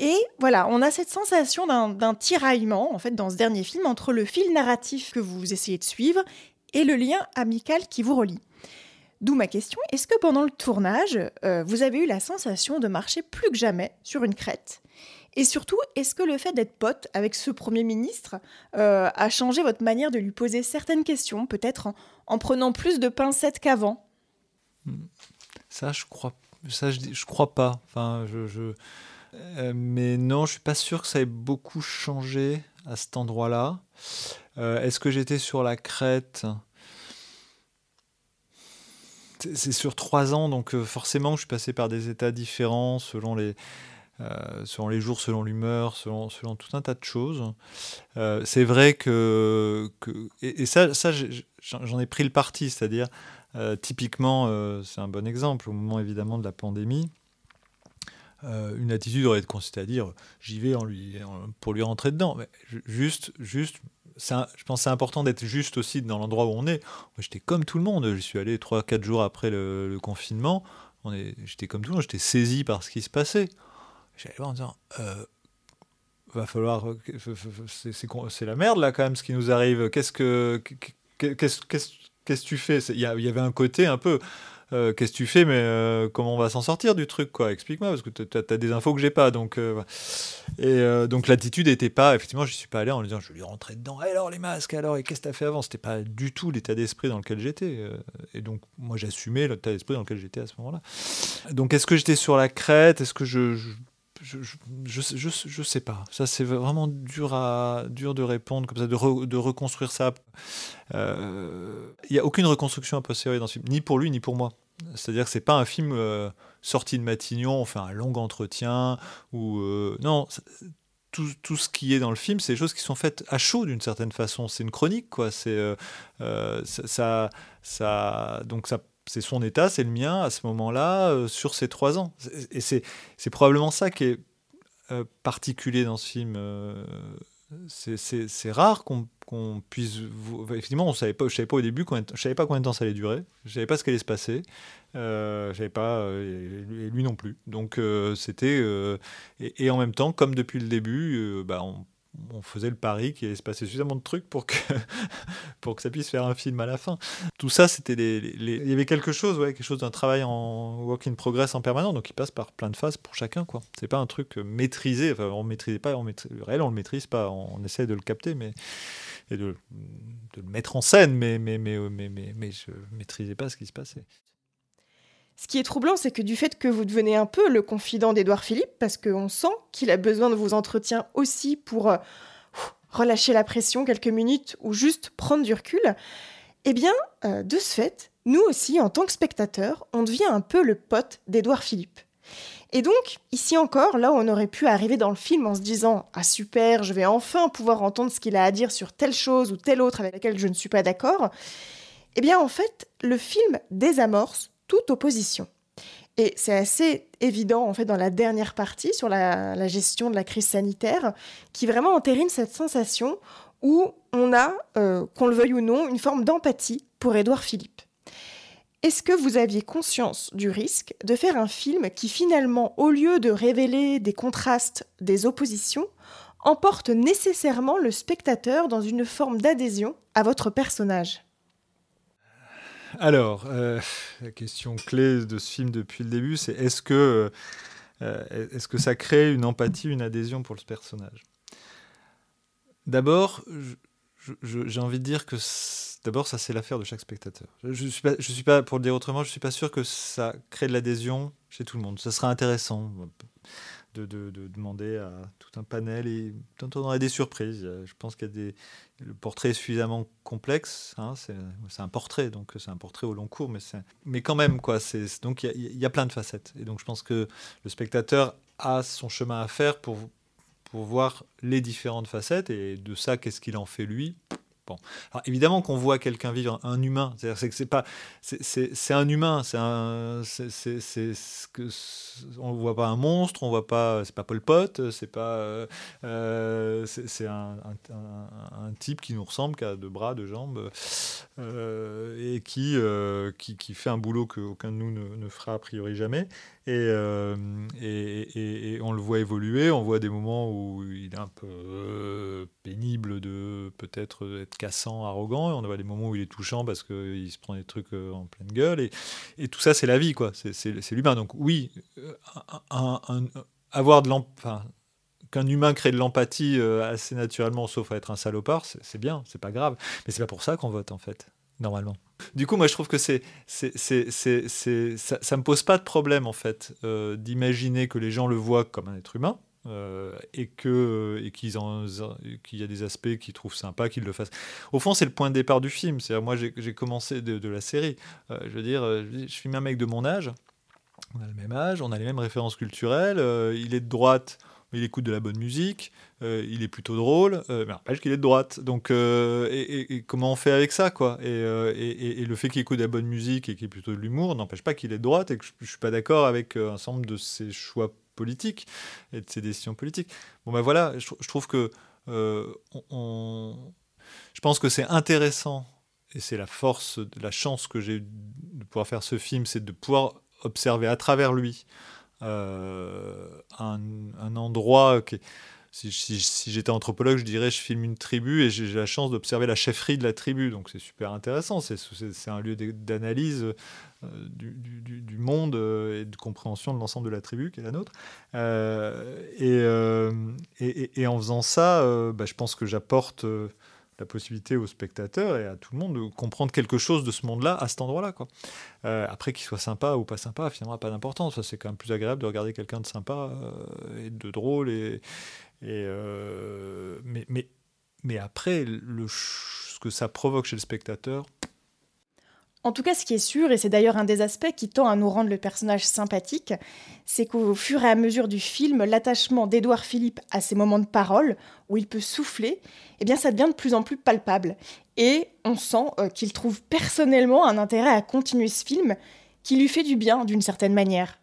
Et voilà, on a cette sensation d'un tiraillement, en fait, dans ce dernier film, entre le fil narratif que vous essayez de suivre et le lien amical qui vous relie. D'où ma question, est-ce que pendant le tournage, euh, vous avez eu la sensation de marcher plus que jamais sur une crête? Et surtout, est-ce que le fait d'être pote avec ce Premier ministre euh, a changé votre manière de lui poser certaines questions, peut-être en, prenant plus de pincettes qu'avant? Ça, je crois, ça, je, crois pas. Enfin, je... Euh, mais non, je suis pas sûr que ça ait beaucoup changé à cet endroit-là. Euh, est-ce que j'étais sur la crête? C'est sur trois ans, donc forcément, je suis passé par des états différents selon les, selon les jours, selon l'humeur, selon, tout un tas de choses. c'est vrai que, et, ça, j'en ai pris le parti, c'est-à-dire typiquement, c'est un bon exemple au moment évidemment de la pandémie. Euh, une attitude aurait consisté à dire j'y vais pour lui rentrer dedans. Mais juste, juste, je pense que c'est important d'être juste aussi dans l'endroit où on est. J'étais comme tout le monde. Je suis allé 3-4 jours après le, confinement. J'étais comme tout le monde. J'étais saisi par ce qui se passait. J'allais voir en disant euh, va falloir. C'est la merde là quand même ce qui nous arrive. Qu'est-ce que. Qu'est-ce que tu fais? Il y, avait un côté un peu. Euh, qu'est-ce que tu fais, mais euh, comment on va s'en sortir du truc, quoi? Explique-moi, parce que tu as, des infos que j'ai pas. Donc, et donc l'attitude n'était pas, effectivement, je suis pas allé en lui disant, je vais lui rentrer dedans. Et alors les masques, alors et qu'est-ce que tu as fait avant? C'était pas du tout l'état d'esprit dans lequel j'étais. et donc moi j'assumais l'état d'esprit dans lequel j'étais à ce moment-là. Donc est-ce que j'étais sur la crête? Est-ce que je je, je, je, sais pas. Ça, c'est vraiment dur, à, dur de répondre, comme ça, de, de reconstruire ça. Il n'y a aucune reconstruction a posteriori dans ce film, ni pour lui, ni pour moi. C'est-à-dire que c'est pas un film euh, sorti de Matignon, on fait un long entretien, ou... Euh, non, tout, tout, ce qui est dans le film, c'est des choses qui sont faites à chaud d'une certaine façon. C'est une chronique, quoi. C'est euh, ça, ça, donc ça, c'est son état, c'est le mien à ce moment-là sur ces trois ans. Et c'est probablement ça qui est particulier dans ce film c'est rare qu'on puisse. Effectivement, on savait pas, je savais pas au début, je savais pas combien de temps ça allait durer, je savais pas ce qui allait se passer, euh, savais pas, euh, et lui non plus. Donc euh, c'était. Euh, et, en même temps, comme depuis le début, bah, on, on faisait le pari qu'il allait se passer suffisamment de trucs pour que, [laughs] pour que ça puisse faire un film à la fin. Tout ça, c'était il y avait quelque chose, ouais, quelque chose d'un travail en work in progress en permanence, donc il passe par plein de phases pour chacun, quoi. C'est pas un truc maîtrisé, enfin, on maîtrisait pas, on le réel, on le maîtrise pas, on, essaie de le capter, mais et de, de, le mettre en scène, mais mais mais mais mais, mais je maîtrisais pas ce qui se passait. Ce qui est troublant, c'est que du fait que vous devenez un peu le confident d'Édouard Philippe, parce qu'on sent qu'il a besoin de vos entretiens aussi pour euh, relâcher la pression quelques minutes ou juste prendre du recul, eh bien, euh, de ce fait, nous aussi, en tant que spectateurs, on devient un peu le pote d'Édouard Philippe. Et donc, ici encore, là où on aurait pu arriver dans le film en se disant Ah super, je vais enfin pouvoir entendre ce qu'il a à dire sur telle chose ou telle autre avec laquelle je ne suis pas d'accord, eh bien en fait, le film désamorce toute opposition. Et c'est assez évident en fait dans la dernière partie sur la, gestion de la crise sanitaire qui vraiment entérine cette sensation où on a, euh, qu'on le veuille ou non, une forme d'empathie pour Édouard Philippe. Est-ce que vous aviez conscience du risque de faire un film qui finalement, au lieu de révéler des contrastes, des oppositions, emporte nécessairement le spectateur dans une forme d'adhésion à votre personnage? Alors, euh, la question clé de ce film depuis le début, c'est est-ce que, euh, est que ça crée une empathie, une adhésion pour le personnage? D'abord, j'ai envie de dire que d'abord, ça c'est l'affaire de chaque spectateur. Je suis, pas, je suis pas, pour le dire autrement, je ne suis pas sûr que ça crée de l'adhésion chez tout le monde. Ça sera intéressant de, demander à tout un panel et on aura des surprises. Je pense qu'il y a des. Le portrait est suffisamment complexe. Hein, c'est un portrait, donc c'est un portrait au long cours, mais, mais quand même, quoi. Donc il y, a, plein de facettes. Et donc je pense que le spectateur a son chemin à faire pour, pour voir les différentes facettes et de ça, qu'est-ce qu'il en fait lui? Alors évidemment qu'on voit quelqu'un vivre, un humain. C'est-à-dire que c'est pas, c'est un humain. C'est un, c'est ce que on voit pas un monstre, on voit pas, c'est pas Pol Pot, c'est pas, euh, c'est un, type qui nous ressemble, qui a deux bras, deux jambes, euh, et qui, euh, fait un boulot qu'aucun de nous ne, fera a priori jamais. Euh, et, et, et, on le voit évoluer, on voit des moments où il est un peu euh, pénible de peut-être être cassant, arrogant, on voit des moments où il est touchant parce qu'il se prend des trucs euh, en pleine gueule, et, tout ça c'est la vie, quoi, c'est l'humain. Donc oui, avoir de l'empathie, qu'un humain crée de l'empathie assez naturellement, sauf à être un salopard, c'est bien, c'est pas grave, mais c'est pas pour ça qu'on vote en fait normalement. Du coup, moi, je trouve que c'est, c'est, c'est, ça, ça me pose pas de problème, en fait, euh, d'imaginer que les gens le voient comme un être humain. Euh, et que et qu'ils en, qu'il y a des aspects qu'ils trouvent sympas qu'ils le fassent. Au fond, c'est le point de départ du film. C'est moi, j'ai, commencé de, la série. Euh, je veux dire, je suis un mec de mon âge. On a le même âge, on a les mêmes références culturelles. il est de droite il écoute de la bonne musique, euh, il est plutôt drôle, euh, mais n'empêche qu'il est de droite. Donc, euh, et, comment on fait avec ça, quoi? Et, le fait qu'il écoute de la bonne musique et qu'il ait plutôt de l'humour n'empêche pas qu'il est de droite et que je, ne suis pas d'accord avec un nombre de ses choix politiques et de ses décisions politiques. Bon, ben voilà, je, trouve que je pense que c'est intéressant et c'est la force, la chance que j'ai de pouvoir faire ce film, c'est de pouvoir observer à travers lui euh, un, endroit qui si, j'étais anthropologue, je dirais je filme une tribu et j'ai la chance d'observer la chefferie de la tribu. Donc c'est super intéressant. C'est un lieu d'analyse euh, du, du, monde euh, et de compréhension de l'ensemble de la tribu qui est la nôtre. et, en faisant ça, bah, je pense que j'apporte la possibilité aux spectateurs et à tout le monde de comprendre quelque chose de ce monde-là à cet endroit-là. Quoi. Euh, après, qu'il soit sympa ou pas sympa, finalement, pas d'importance. C'est quand même plus agréable de regarder quelqu'un de sympa euh, et de drôle. Et, et euh, mais, mais, mais après, ce que ça provoque chez le spectateur, en tout cas, ce qui est sûr, et c'est d'ailleurs un des aspects qui tend à nous rendre le personnage sympathique, c'est qu'au fur et à mesure du film, l'attachement d'Édouard Philippe à ces moments de parole, où il peut souffler, eh bien ça devient de plus en plus palpable. Et on sent euh, qu'il trouve personnellement un intérêt à continuer ce film, qui lui fait du bien d'une certaine manière.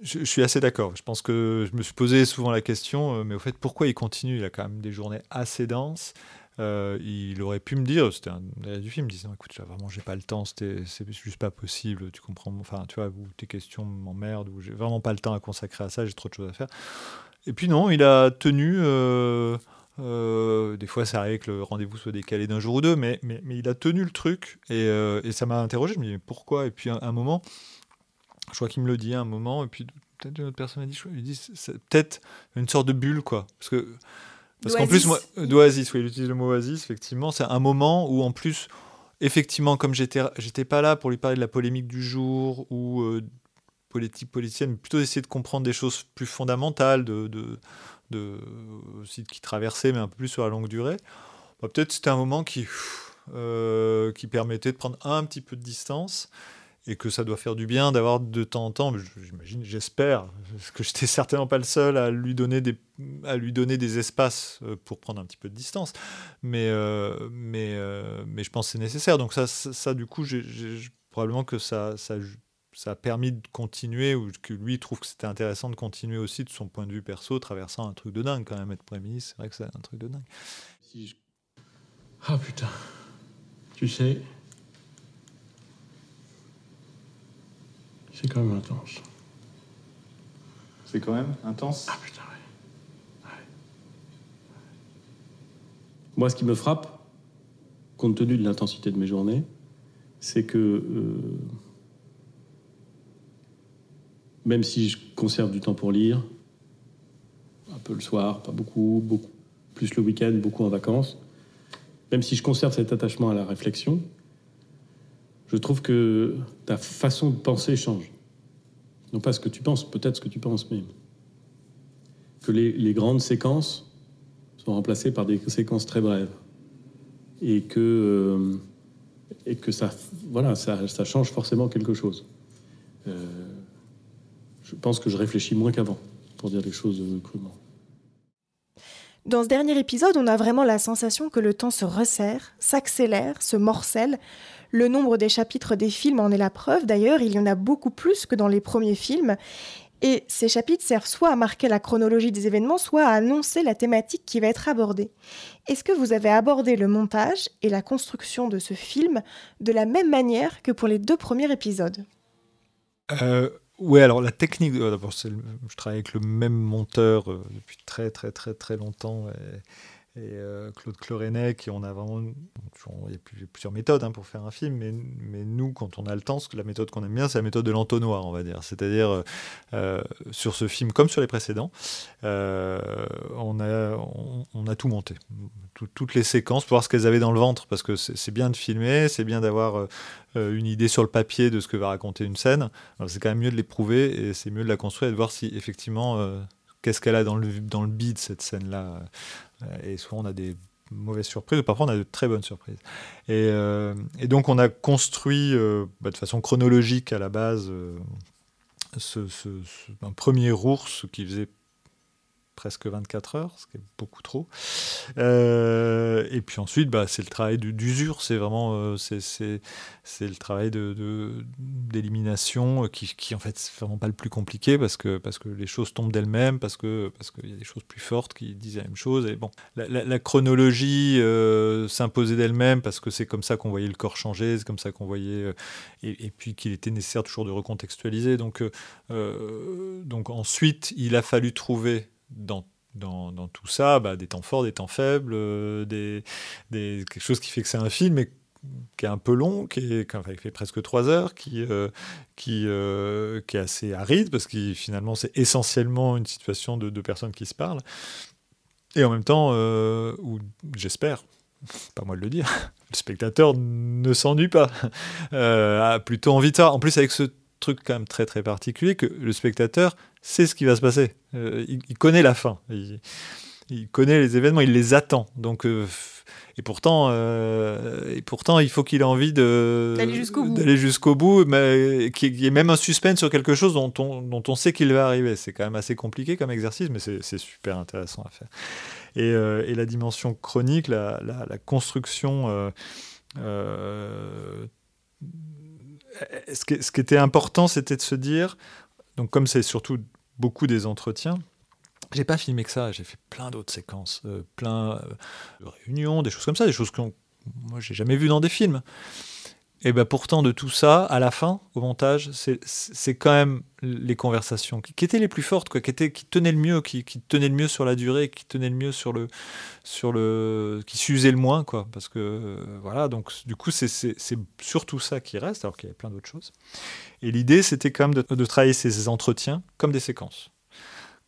Je, suis assez d'accord. Je pense que je me suis posé souvent la question, euh, mais au fait, pourquoi il continue? Il a quand même des journées assez denses. Euh, il aurait pu me dire, c'était un du film, disant écoute, vraiment, j'ai pas le temps, c'est juste pas possible, tu comprends, enfin, tu vois, tes questions m'emmerdent, ou j'ai vraiment pas le temps à consacrer à ça, j'ai trop de choses à faire. Et puis non, il a tenu. Euh, euh, des fois, ça arrive que le rendez-vous soit décalé d'un jour ou deux, mais, mais, mais, il a tenu le truc et, ça m'a interrogé. Je me dis pourquoi? Et puis, un, moment, je crois qu'il me le dit un moment, et puis peut-être une autre personne a dit, dit peut-être une sorte de bulle, quoi. Parce que parce qu'en plus, moi, d'oasis, oui, il utilise le mot oasis, effectivement. C'est un moment où, en plus, effectivement, comme j'étais, j'étais pas là pour lui parler de la polémique du jour ou euh, politique politicienne, mais plutôt essayer de comprendre des choses plus fondamentales, de, de, de aussi qui traversaient, mais un peu plus sur la longue durée. Bah, peut-être c'était un moment qui, euh, qui permettait de prendre un petit peu de distance et que ça doit faire du bien d'avoir de temps en temps, j'imagine, j'espère, parce que j'étais certainement pas le seul à lui donner des, à lui donner des espaces euh, pour prendre un petit peu de distance, mais, euh, mais, euh, mais je pense que c'est nécessaire. Donc ça, ça, du coup, probablement que ça, ça, ça a permis de continuer, ou que lui trouve que c'était intéressant de continuer aussi de son point de vue perso, traversant un truc de dingue quand même, être Premier ministre, c'est vrai que c'est un truc de dingue. Ah putain, tu sais, C'est quand même intense. C'est quand même intense Ah putain, ouais. Moi, ce qui me frappe, compte tenu de l'intensité de mes journées, c'est que euh, même si je conserve du temps pour lire, un peu le soir, pas beaucoup, beaucoup plus le week-end, beaucoup en vacances, même si je conserve cet attachement à la réflexion, je trouve que ta façon de penser change. Non pas ce que tu penses, peut-être ce que tu penses, mais que les, grandes séquences sont remplacées par des séquences très brèves. Et que, euh, et que ça, voilà, ça, change forcément quelque chose. Euh, je pense que je réfléchis moins qu'avant, pour dire les choses crûment. Dans ce dernier épisode, on a vraiment la sensation que le temps se resserre, s'accélère, se morcelle. Le nombre des chapitres des films en est la preuve. D'ailleurs, il y en a beaucoup plus que dans les premiers films. Et ces chapitres servent soit à marquer la chronologie des événements, soit à annoncer la thématique qui va être abordée. Est-ce que vous avez abordé le montage et la construction de ce film de la même manière que pour les deux premiers épisodes? Euh, Oui, alors la technique, euh, d'abord, je travaille avec le même monteur euh, depuis très très très très longtemps. Et et euh, Claude Clorenet, qui on a vraiment. Il y a plusieurs méthodes hein, pour faire un film, mais, nous, quand on a le temps, la méthode qu'on aime bien, c'est la méthode de l'entonnoir, on va dire. C'est-à-dire, euh, euh, sur ce film, comme sur les précédents, on, a, on, a tout monté. toutes les séquences, pour voir ce qu'elles avaient dans le ventre, parce que c'est bien de filmer, c'est bien d'avoir une idée sur le papier de ce que va raconter une scène. C'est quand même mieux de l'éprouver et c'est mieux de la construire et de voir si effectivement qu'est-ce qu'elle a dans le, dans le bide, cette scène-là. Et souvent, on a des mauvaises surprises, parfois on a de très bonnes surprises. Et, euh, donc, on a construit euh, bah, de façon chronologique à la base euh, ce, un premier ours qui faisait presque 24 heures, ce qui est beaucoup trop. Euh, et puis ensuite, bah, c'est le travail d'usure, c'est vraiment euh, c'est, le travail de, d'élimination qui, qui, en fait, c'est vraiment pas le plus compliqué parce que, parce que les choses tombent d'elles-mêmes, parce, que, parce qu'il y a des choses plus fortes qui disent la même chose. Et bon, la, chronologie euh, s'imposait d'elle-même parce que c'est comme ça qu'on voyait le corps changer, c'est comme ça qu'on voyait. Et, et, puis qu'il était nécessaire toujours de recontextualiser. Donc, donc ensuite, il a fallu trouver dans, dans, dans tout ça, bah, des temps forts, des temps faibles, euh, des, des, quelque chose qui fait que c'est un film, mais qui est un peu long, qui fait presque trois heures, qui, euh, qui, euh, qui est assez aride, parce que finalement c'est essentiellement une situation de deux personnes qui se parlent. Et en même temps, où j'espère, [laughs] pas moi de le dire, [laughs] le spectateur ne s'ennuie pas, [laughs] a plutôt envie de ça. En plus, avec ce truc quand même très très particulier, que le spectateur sait ce qui va se passer. Euh, il, connaît la fin. Il, connaît les événements, il les attend. Donc, euh, et, pourtant, euh, et pourtant, il faut qu'il ait envie d'aller jusqu'au bout. D'aller jusqu'au bout, mais qu'il y ait même un suspense sur quelque chose dont on, dont on sait qu'il va arriver. C'est quand même assez compliqué comme exercice, mais c'est super intéressant à faire. Et, et la dimension chronique, la, la, la construction ce qui, ce qui était important, c'était de se dire, donc comme c'est surtout beaucoup des entretiens, j'ai pas filmé que ça, j'ai fait plein d'autres séquences, euh, plein euh, de réunions, des choses comme ça, des choses que moi j'ai jamais vues dans des films. Et ben pourtant de tout ça, à la fin, au montage, c'est quand même les conversations qui, étaient les plus fortes, quoi, qui, étaient, qui tenaient le mieux, qui, qui, tenaient le mieux sur la durée, qui tenaient le mieux sur le, sur le, qui s'usaient le moins, quoi. Parce que euh, voilà, donc du coup c'est surtout ça qui reste, alors qu'il y a plein d'autres choses. Et l'idée, c'était quand même de, de travailler ces entretiens comme des séquences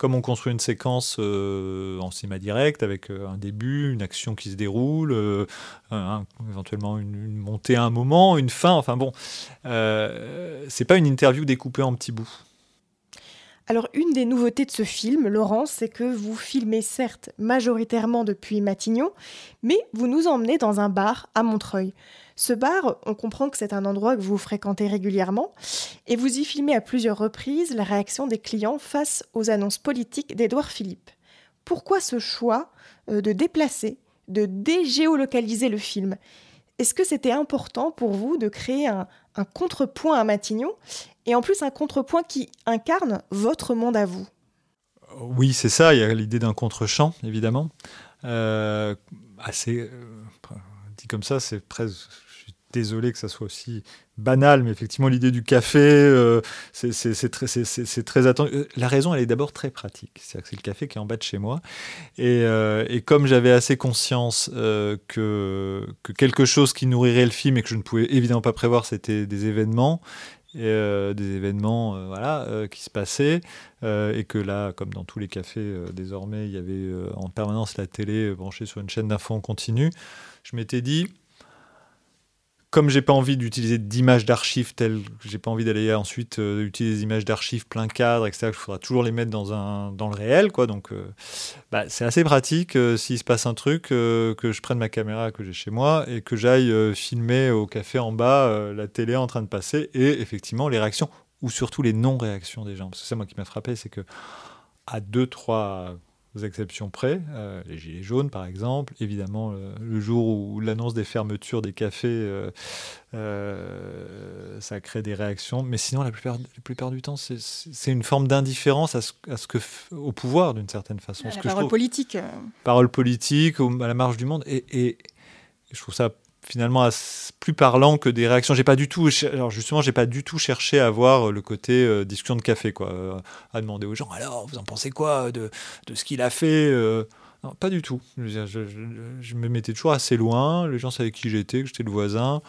comme on construit une séquence euh, en cinéma direct avec euh, un début, une action qui se déroule, euh, éventuellement une, montée à un moment, une fin, enfin bon, c'est pas une interview découpée en petits bouts. Alors une des nouveautés de ce film, Laurence, c'est que vous filmez certes majoritairement depuis Matignon, mais vous nous emmenez dans un bar à Montreuil. Ce bar, on comprend que c'est un endroit que vous fréquentez régulièrement et vous y filmez à plusieurs reprises la réaction des clients face aux annonces politiques d'Édouard Philippe. Pourquoi ce choix euh, de déplacer, de dégéolocaliser le film? Est-ce que c'était important pour vous de créer un, contrepoint à Matignon et en plus un contrepoint qui incarne votre monde à vous? Oui, c'est ça, il y a l'idée d'un contre-champ, évidemment. Euh, euh, dit comme ça, c'est presque désolé que ça soit aussi banal, mais effectivement, l'idée du café, euh, c'est très, attendu. Euh, la raison, elle est d'abord très pratique. C'est-à-dire que c'est le café qui est en bas de chez moi. Et, euh, comme j'avais assez conscience que, que quelque chose qui nourrirait le film et que je ne pouvais évidemment pas prévoir, c'était des événements, et, des événements voilà, qui se passaient, et que là, comme dans tous les cafés désormais, il y avait en permanence la télé branchée sur une chaîne d'infos en continu, je m'étais dit, comme j'ai pas envie d'utiliser d'images d'archives telles que j'ai pas envie d'aller ensuite euh, utiliser des images d'archives plein cadre, etc., il faudra toujours les mettre dans, un, dans le réel, quoi. Donc, euh, bah, c'est assez pratique euh, s'il se passe un truc, euh, que je prenne ma caméra que j'ai chez moi et que j'aille filmer au café en bas la télé en train de passer et effectivement les réactions ou surtout les non-réactions des gens. Parce que c'est moi qui m'a frappé, c'est que à 2, 3, aux exceptions près, euh, les gilets jaunes par exemple, évidemment euh, le jour où l'annonce des fermetures des cafés, euh, ça crée des réactions, mais sinon la plupart, du temps c'est une forme d'indifférence à ce, à ce que au pouvoir d'une certaine façon. À ce que parole politique. Parole politique, à la marge du monde, et, et je trouve ça finalement plus parlant que des réactions. J'ai pas du tout, alors justement, j'ai pas du tout cherché à voir le côté euh, discussion de café, quoi, euh, à demander aux gens. Alors, vous en pensez quoi de, de ce qu'il a fait euh non, pas du tout. Je, je, me mettais toujours assez loin. Les gens savaient qui j'étais, que j'étais le voisin.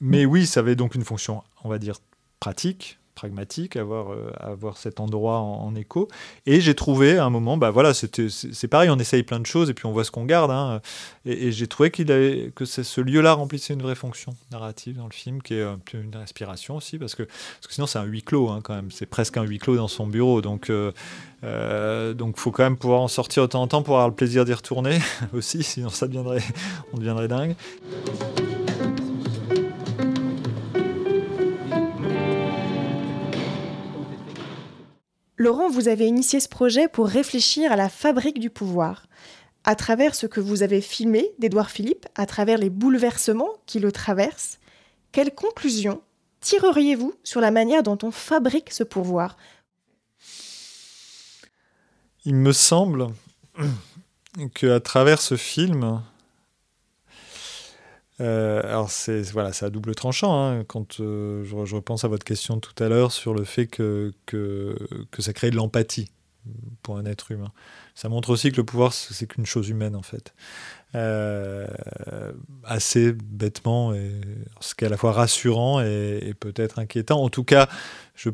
Mais oui, ça avait donc une fonction, on va dire, pratique, pragmatique, avoir, euh, avoir cet endroit en, écho. Et j'ai trouvé à un moment, bah voilà, c'est pareil, on essaye plein de choses et puis on voit ce qu'on garde. Hein. Et, j'ai trouvé qu'il avait, que ce lieu-là remplissait une vraie fonction narrative dans le film, qui est une respiration aussi, parce que, parce que sinon c'est un huis clos hein, quand même. C'est presque un huis clos dans son bureau. Donc, euh, euh, donc faut quand même pouvoir en sortir de temps en temps pour avoir le plaisir d'y retourner [laughs] aussi, sinon ça deviendrait, on deviendrait dingue. Laurent, vous avez initié ce projet pour réfléchir à la fabrique du pouvoir. À travers ce que vous avez filmé d'Édouard Philippe, à travers les bouleversements qui le traversent, quelles conclusions tireriez-vous sur la manière dont on fabrique ce pouvoir? Il me semble qu'à travers ce film, euh, alors c'est voilà, c'est à double tranchant. Hein, quand euh, je, repense à votre question tout à l'heure sur le fait que, que, ça crée de l'empathie pour un être humain. Ça montre aussi que le pouvoir c'est qu'une chose humaine en fait. Euh, assez bêtement, et, ce qui est à la fois rassurant et, et peut-être inquiétant. En tout cas, je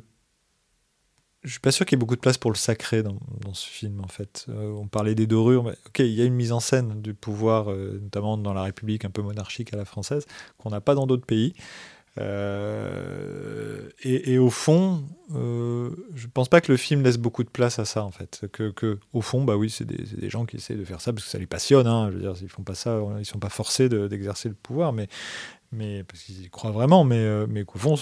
je suis pas sûr qu'il y ait beaucoup de place pour le sacré dans, ce film, en fait. Euh, on parlait des dorures. Mais, ok, il y a une mise en scène du pouvoir, euh, notamment dans la République un peu monarchique à la française, qu'on n'a pas dans d'autres pays. Euh, et, au fond, je pense pas que le film laisse beaucoup de place à ça, en fait. Que, au fond, bah oui, c'est des, des, gens qui essaient de faire ça parce que ça les passionne. Hein. Je veux dire, ils font pas ça, ils sont pas forcés d'exercer le pouvoir, mais mais parce qu'ils y croient vraiment, mais, euh, mais qu'au fond,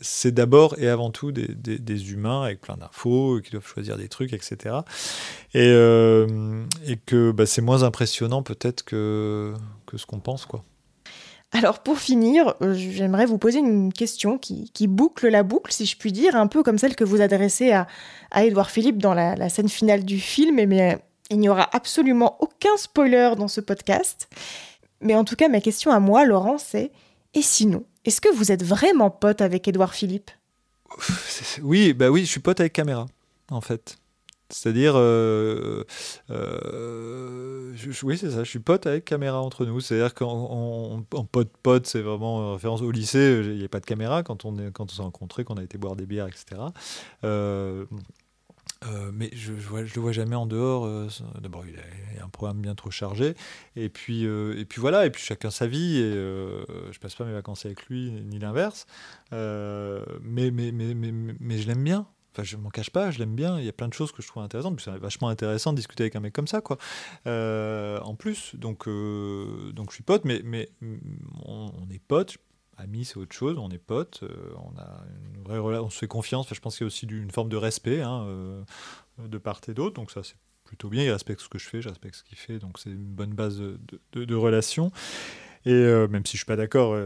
c'est d'abord et avant tout des, des, humains avec plein d'infos, qui doivent choisir des trucs, etc. Et, euh, et que bah, c'est moins impressionnant peut-être que, que ce qu'on pense, quoi. Alors pour finir, euh, j'aimerais vous poser une question qui, qui, boucle la boucle, si je puis dire, un peu comme celle que vous adressez à, à Édouard Philippe dans la, la, scène finale du film, mais il n'y aura absolument aucun spoiler dans ce podcast. Mais en tout cas, ma question à moi, Laurent, c'est et sinon, est-ce que vous êtes vraiment pote avec Édouard Philippe? Oui, bah oui, je suis pote avec Caméra, en fait. C'est-à-dire, euh, euh, oui, c'est ça, je suis pote avec caméra entre nous. C'est-à-dire qu'en pote-pote, c'est vraiment référence au lycée, il n'y a pas de caméra quand on s'est rencontrés, qu'on a été boire des bières, etc. euh, mais je ne le vois jamais en dehors. Euh, d'abord, il a, un programme bien trop chargé. Et puis, euh, et puis voilà, et puis chacun sa vie. Et je passe pas mes vacances avec lui, ni l'inverse. mais, mais, mais, mais, mais, je l'aime bien. Enfin, je m'en cache pas, je l'aime bien. Il y a plein de choses que je trouve intéressantes. C'est vachement intéressant de discuter avec un mec comme ça, quoi. en plus, donc, donc je suis pote, mais, mais on, on est potes amis, c'est autre chose, on est potes, euh, on a une vraie on se fait confiance. je pense qu'il y a aussi une forme de respect hein, euh, de part et d'autre, donc ça c'est plutôt bien. Il respecte ce que je fais, je respecte ce qu'il fait, donc c'est une bonne base de, relation. Et euh, même si je suis pas d'accord,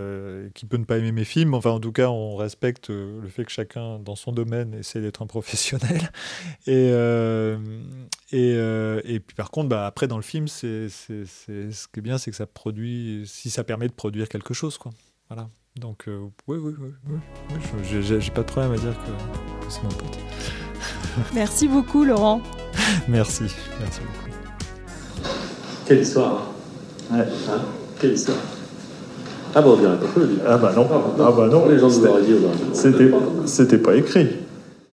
qui peut ne pas aimer mes films, enfin en tout cas on respecte le fait que chacun dans son domaine essaie d'être un professionnel. [laughs] Et, et, et, puis par contre, bah, après dans le film, c'est, ce qui est bien, c'est que ça produit, si ça permet de produire quelque chose, quoi. Voilà. Donc, euh, oui, oui, oui. oui. J'ai pas de problème à dire que, c'est mon pote. [laughs] Merci beaucoup, Laurent. merci, merci beaucoup. Quelle histoire hein ouais. hein? Quelle histoire ah bon, on dirait pas que Ah bah non. Ah bah non. Les gens nous l'auraient dit C'était, c'était pas écrit.